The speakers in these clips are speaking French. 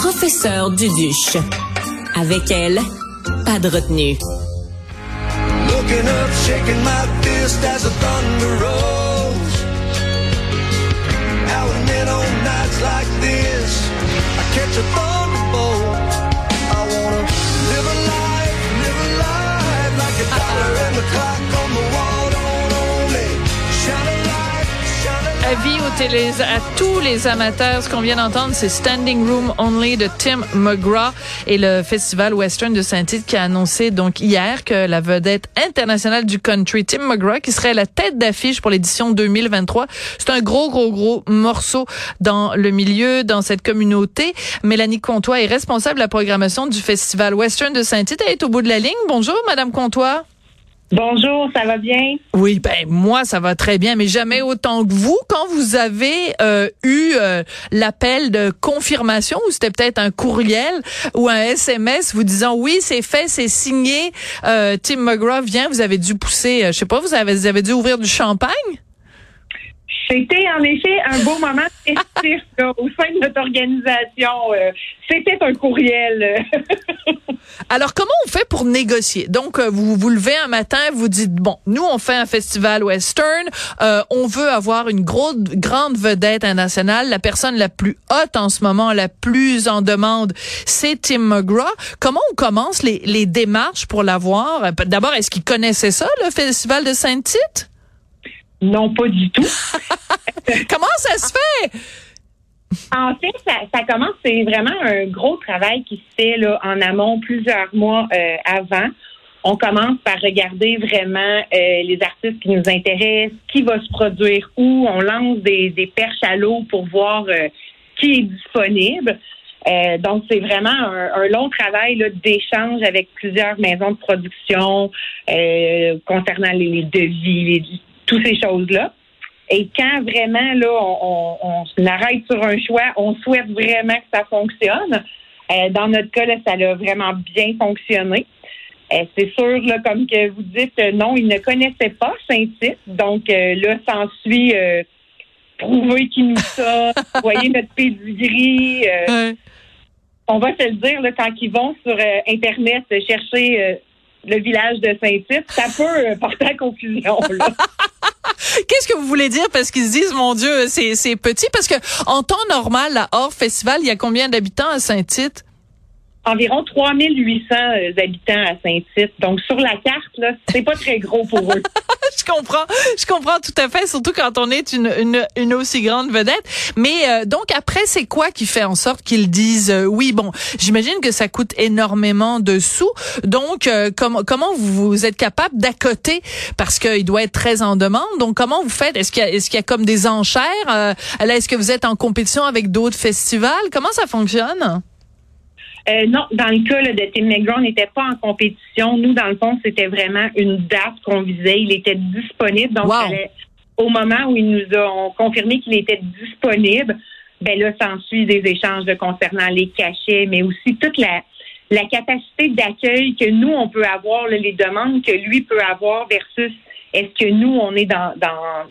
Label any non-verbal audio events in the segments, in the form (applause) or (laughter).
professeur Duduche. Avec elle, pas de retenue. Looking up, shaking my fist as the thunder rolls. Out and on nights like this, I catch a thunderbolt. I wanna live a life, live a life like a dollar and the clock Avis aux télé, à tous les amateurs, ce qu'on vient d'entendre, c'est Standing Room Only de Tim McGraw et le Festival Western de Saint-Tite qui a annoncé donc hier que la vedette internationale du country, Tim McGraw, qui serait la tête d'affiche pour l'édition 2023. C'est un gros, gros, gros morceau dans le milieu, dans cette communauté. Mélanie Comtois est responsable de la programmation du Festival Western de Saint-Tite. Elle est au bout de la ligne. Bonjour, Madame Comtois. Bonjour, ça va bien? Oui, ben moi ça va très bien, mais jamais autant que vous. Quand vous avez euh, eu euh, l'appel de confirmation, ou c'était peut-être un courriel ou un SMS vous disant oui c'est fait, c'est signé, euh, Tim McGraw vient, vous avez dû pousser, je sais pas, vous avez dû ouvrir du champagne? C'était en effet un beau moment festif au sein de notre organisation. Euh, c'était un courriel. (laughs) Alors, comment on fait pour négocier? Donc, euh, vous vous levez un matin, vous dites, bon, nous, on fait un festival western, euh, on veut avoir une grosse, grande vedette internationale. La personne la plus haute en ce moment, la plus en demande, c'est Tim McGraw. Comment on commence les, les démarches pour l'avoir? D'abord, est-ce qu'il connaissait ça, le festival de Saint-Tite? Non, pas du tout. (laughs) Comment ça se fait? En fait, ça, commence, c'est vraiment un gros travail qui se fait là, en amont plusieurs mois euh, avant. On commence par regarder vraiment euh, les artistes qui nous intéressent, qui va se produire où. On lance des, perches à l'eau pour voir euh, qui est disponible. donc, c'est vraiment un, long travail d'échange avec plusieurs maisons de production concernant les, devis, les, toutes ces choses-là. Et quand vraiment là, on, on, s'arrête sur un choix, on souhaite vraiment que ça fonctionne. Euh, dans notre cas, là, ça a vraiment bien fonctionné. Euh, c'est sûr, là, comme que vous dites, euh, non, il ne connaissait pas Saint-Tite. Donc là, s'ensuit prouver qu'il nous ça, (laughs) voyez notre pedigree. On va se le dire, là, quand ils vont sur Internet chercher le village de Saint-Tite, ça peut porter à confusion. (laughs) Qu'est-ce que vous voulez dire parce qu'ils se disent mon Dieu, c'est c'est petit? Parce que en temps normal, la hors festival, il y a combien d'habitants à Saint-Tite? Environ 3800 euh, habitants à Saint-Tite. Donc, sur la carte, là, c'est pas très gros pour eux. (laughs) je comprends, je comprends tout à fait, surtout quand on est une, une, une aussi grande vedette. Mais euh, donc, après, c'est quoi qui fait en sorte qu'ils disent euh, oui, bon, j'imagine que ça coûte énormément de sous. Donc, comment comment vous, êtes capable d'accoter? Parce qu'il doit être très en demande. Donc, comment vous faites? Est-ce qu'il y, a, est-ce qu'il y a comme des enchères? là, est-ce que vous êtes en compétition avec d'autres festivals? Comment ça fonctionne? Euh, non, dans le cas de Tim McGraw, on n'était pas en compétition. Nous, dans le fond, c'était vraiment une date qu'on visait. Il était disponible. Donc, au moment où ils nous ont confirmé qu'il était disponible, ben là, s'ensuit des échanges de concernant les cachets, mais aussi toute la, la capacité d'accueil que nous, on peut avoir, les demandes que lui peut avoir versus est-ce que nous, on est dans,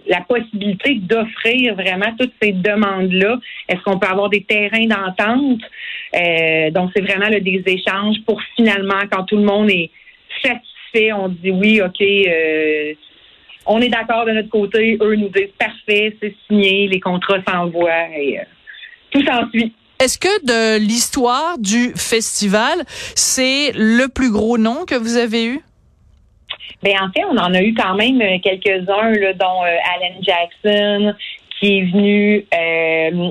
la possibilité d'offrir vraiment toutes ces demandes-là? Est-ce qu'on peut avoir des terrains d'entente? Euh, donc, c'est vraiment des échanges pour finalement, quand tout le monde est satisfait, on dit oui, OK, euh, on est d'accord de notre côté. Eux nous disent parfait, c'est signé, les contrats s'envoient et euh, tout s'ensuit. Est-ce que de l'histoire du festival, c'est le plus gros nom que vous avez eu? Ben en fait, on en a eu quand même euh, quelques-uns, là, dont euh, Alan Jackson, qui est venu, euh,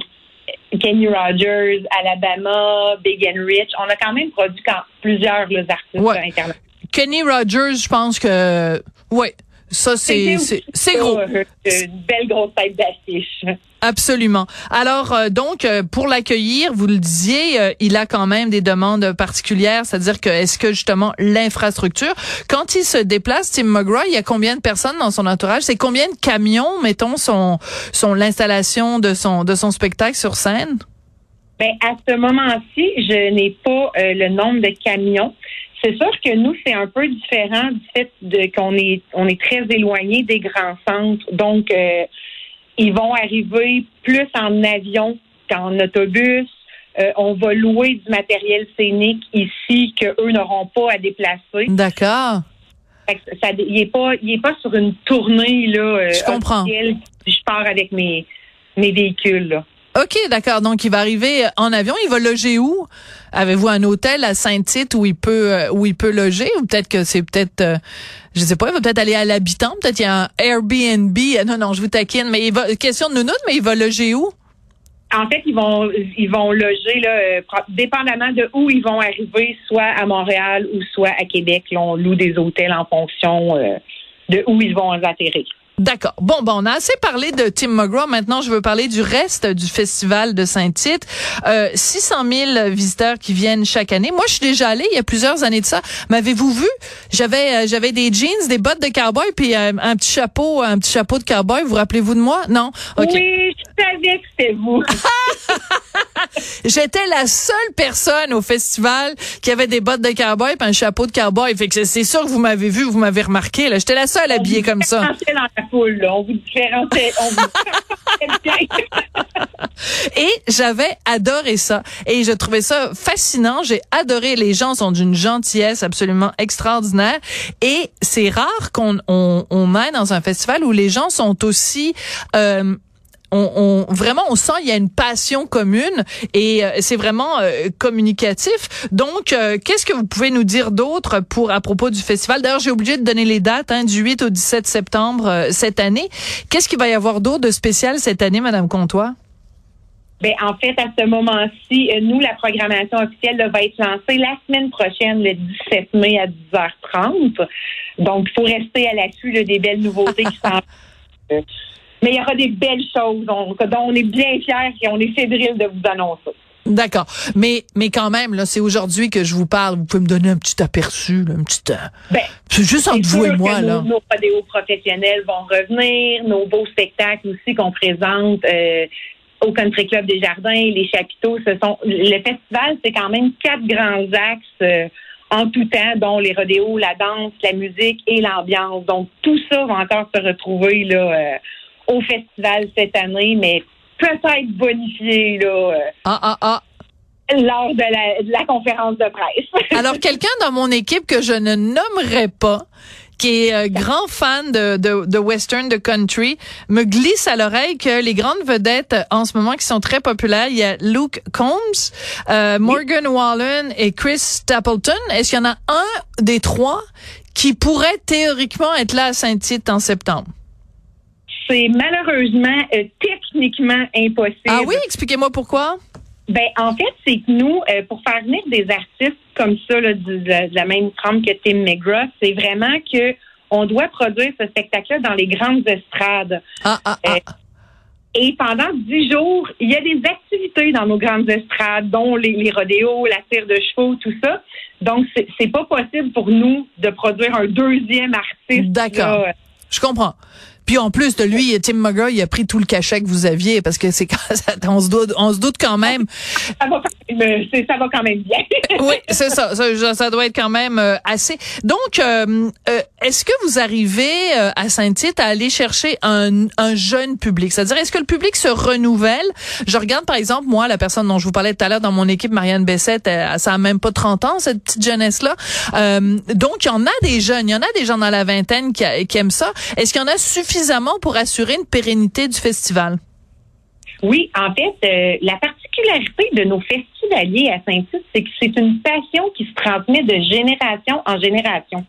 Kenny Rogers, Alabama, Big and Rich. On a quand même produit quand, plusieurs là, artistes ouais. internationaux. Kenny Rogers, je pense que, ouais, ça, c'est c'est gros. Une belle grosse tête d'affiche. Absolument. Alors euh, donc euh, pour l'accueillir, vous le disiez, euh, il a quand même des demandes particulières, c'est-à-dire que est-ce que justement l'infrastructure, quand il se déplace, Tim McGraw, il y a combien de personnes dans son entourage? C'est combien de camions, mettons, son son l'installation de son de son spectacle sur scène? Ben à ce moment-ci, je n'ai pas le nombre de camions. C'est sûr que nous, c'est un peu différent du fait de qu'on est on est très éloigné des grands centres. Donc, euh, ils vont arriver plus en avion qu'en autobus. Euh, on va louer du matériel scénique ici que eux n'auront pas à déplacer. D'accord. Ça, il est pas, il est pas sur une tournée là. euh, Je comprends. je pars avec mes mes véhicules. Là. OK, d'accord. Donc, il va arriver en avion. Il va loger où? Avez-vous un hôtel à Saint-Tite où il peut euh, où il peut loger? Ou peut-être que c'est peut-être, euh, je sais pas, il va peut-être aller à l'habitant. Peut-être il y a un Airbnb. Non, non, je vous taquine. Mais il va, question de nounoute, mais il va loger où? En fait, ils vont ils vont loger là, euh, dépendamment de où ils vont arriver, soit à Montréal ou soit à Québec. Là, on loue des hôtels en fonction euh, de où ils vont atterrir. D'accord. Bon, bon, on a assez parlé de Tim McGraw. Maintenant, je veux parler du reste du festival de Saint-Tite. Euh, 600 000 visiteurs qui viennent chaque année. Moi, je suis déjà allée il y a plusieurs années de ça. M'avez-vous vu? J'avais, euh, j'avais des jeans, des bottes de cowboy, puis euh, un petit chapeau, un petit chapeau de cowboy. Vous rappelez-vous de moi? Non? OK. Oui, je savais que c'était vous. (laughs) J'étais la seule personne au festival qui avait des bottes de cowboy et un chapeau de cowboy. Fait que c'est- sûr que vous m'avez vu, vous m'avez remarqué. Là, j'étais la seule habillée comme ça. Dans la On vous. On vous. Et j'avais adoré ça. Et je trouvais ça fascinant. J'ai adoré. Les gens sont d'une gentillesse absolument extraordinaire. Et c'est rare qu'on on, on aille dans un festival où les gens sont aussi... Euh, on, on- vraiment on sent il y a une passion commune et euh, c'est vraiment euh, communicatif. Donc euh, qu'est-ce que vous pouvez nous dire d'autre pour à propos du festival? D'ailleurs, j'ai oublié de donner les dates hein, du 8 au 17 septembre euh, cette année. Qu'est-ce qu'il va y avoir d'autre de spécial cette année madame Comtois? Ben, en fait, à ce moment-ci, euh, nous, la programmation officielle là, va être lancée la semaine prochaine, le 17 mai à 10h30. Donc, il faut rester à l'affût des belles nouveautés qui euh, (laughs) Mais il y aura des belles choses on- dont on est bien fiers et on est fébrile de vous annoncer. D'accord. Mais, mais quand même, là, c'est aujourd'hui que je vous parle. Vous pouvez me donner un petit aperçu, là, un petit, euh, Ben, c'est juste entre vous et moi, que là. Nos, nos rodéos professionnels vont revenir, nos beaux spectacles aussi qu'on présente euh, au Country Club des Jardins, les chapiteaux. Ce sont le festival, c'est quand même quatre grands axes euh, en tout temps, dont les rodéos, la danse, la musique et l'ambiance. Donc tout ça va encore se retrouver là euh, au festival cette année, mais peut-être bonifié là euh, Ah, ah, ah. lors de la, de la conférence de presse. (laughs) Alors, quelqu'un dans mon équipe que je ne nommerai pas, qui est euh, grand fan de, de, de western, de country, me glisse à l'oreille que les grandes vedettes euh, en ce moment qui sont très populaires, il y a Luke Combs, euh, Morgan Wallen et Chris Stapleton. Est-ce qu'il y en a un des trois qui pourrait théoriquement être là à Saint-Tite en septembre? C'est malheureusement euh, techniquement impossible. Ah oui? Expliquez-moi pourquoi. Ben, en fait, c'est que nous, euh, pour faire venir des artistes comme ça, là, de, la- de la même trempe que Tim McGraw, c'est vraiment que on doit produire ce spectacle-là dans les grandes estrades. Ah, ah, ah. Et pendant dix jours, il y a des activités dans nos grandes estrades, dont les, les rodéos, la tire de chevaux, tout ça. Donc, c'est pas possible pour nous de produire un deuxième artiste. D'accord. Je comprends. Puis en plus de lui, Tim McGraw, il a pris tout le cachet que vous aviez parce que c'est (laughs) on se doute, on se doute quand même. Quand euh, c'est- ça va quand même bien. (laughs) Oui, c'est ça, ça. ça doit être quand même euh, assez. Donc, euh, euh, est-ce que vous arrivez euh, à Saint-Tite à aller chercher un, un jeune public? C'est-à-dire, est-ce que le public se renouvelle? Je regarde par exemple moi, la personne dont je vous parlais tout à l'heure dans mon équipe, Marianne Bessette, elle, ça a même pas 30 ans cette petite jeunesse là. donc, il y en a des jeunes, il y en a des gens dans la vingtaine qui, qui aiment ça. Est-ce qu'il y en a suffisamment pour assurer une pérennité du festival? Oui, en fait, euh, la particularité de nos festivaliers à Saint-Tite, c'est que c'est une passion qui se transmet de génération en génération.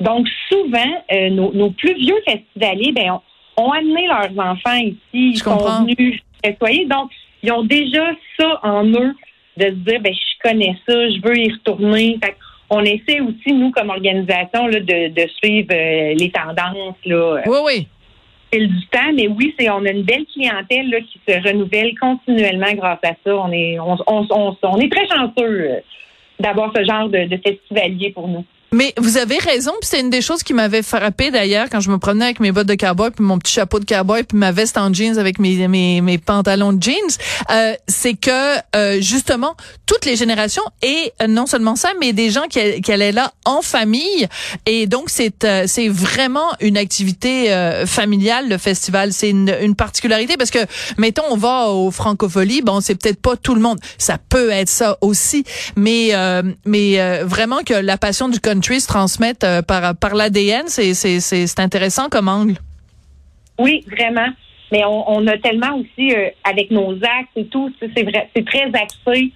Donc, souvent, euh, nos, nos plus vieux festivaliers ben, ont, ont amené leurs enfants ici, ils Je sont comprends. venus festoyer. Donc, ils ont déjà ça en eux de se dire, ben, je connais ça, je veux y retourner. Fait on essaie aussi, nous, comme organisation, là, de, de suivre euh, les tendances. Là, Oui, oui. Du temps, mais oui, c'est on a une belle clientèle là, qui se renouvelle continuellement grâce à ça. On est on, on, on, on est très chanceux euh, d'avoir ce genre de festivalier pour nous. Mais vous avez raison, puis c'est une des choses qui m'avait frappé d'ailleurs quand je me promenais avec mes bottes de cowboy, puis mon petit chapeau de cowboy, puis ma veste en jeans avec mes mes, mes pantalons de jeans, euh, c'est que euh, justement toutes les générations et euh, non seulement ça, mais des gens qui, qui allaient là en famille. Et donc c'est euh, c'est vraiment une activité euh, familiale le festival, c'est une, une particularité parce que mettons on va au Francophonie, bon c'est peut-être pas tout le monde, ça peut être ça aussi, mais mais vraiment que la passion du country se transmettent euh, par, par l'ADN. C'est intéressant comme angle. Oui, vraiment. Mais on, a tellement aussi, euh, avec nos actes et tout, c'est très axé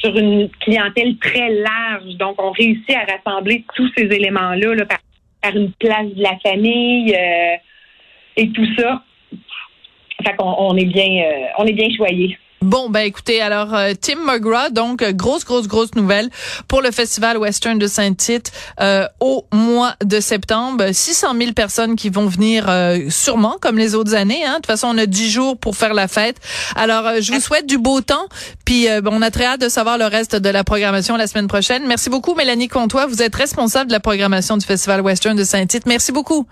sur une clientèle très large. Donc, on réussit à rassembler tous ces éléments-là par, une place de la famille euh, et tout ça. Fait qu'on on est bien, on est bien choyés. Bon, ben écoutez, alors euh, Tim McGraw, donc euh, grosse, grosse, grosse nouvelle pour le Festival Western de Saint-Tite euh, au mois de septembre. 600 000 personnes qui vont venir sûrement, comme les autres années. Hein. De toute façon, on a 10 jours pour faire la fête. Alors, je vous souhaite du beau temps, puis on a très hâte de savoir le reste de la programmation la semaine prochaine. Merci beaucoup, Mélanie Comtois. Vous êtes responsable de la programmation du Festival Western de Saint-Tite. Merci beaucoup.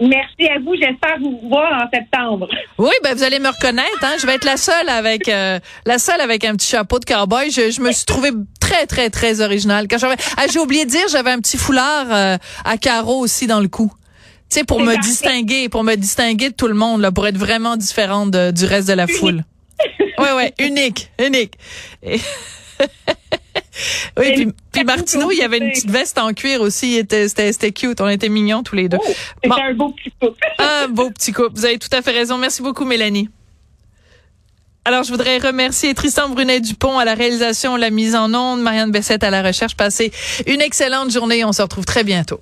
Merci à vous. J'espère vous voir en septembre. Oui, ben vous allez me reconnaître. Hein? Je vais être la seule avec euh, la seule avec un petit chapeau de cowboy. Je, je me suis trouvée très très très originale. Quand j'avais, ah, j'ai oublié de dire, j'avais un petit foulard euh, à carreaux aussi dans le cou. Tu sais, pour me distinguer, pour me distinguer de tout le monde, là, pour être vraiment différente du reste de la foule. Ouais, ouais, unique, unique. (laughs) Oui, puis, puis Martineau, il y avait une petite veste en cuir aussi. C'était cute. On était mignons tous les deux. Oh, c'était un beau petit couple. (laughs) un beau petit couple. Vous avez tout à fait raison. Merci beaucoup, Mélanie. Alors, je voudrais remercier Tristan Brunet-Dupont à la réalisation, la mise en onde, Marianne Bessette à la recherche. Passez une excellente journée. On se retrouve très bientôt.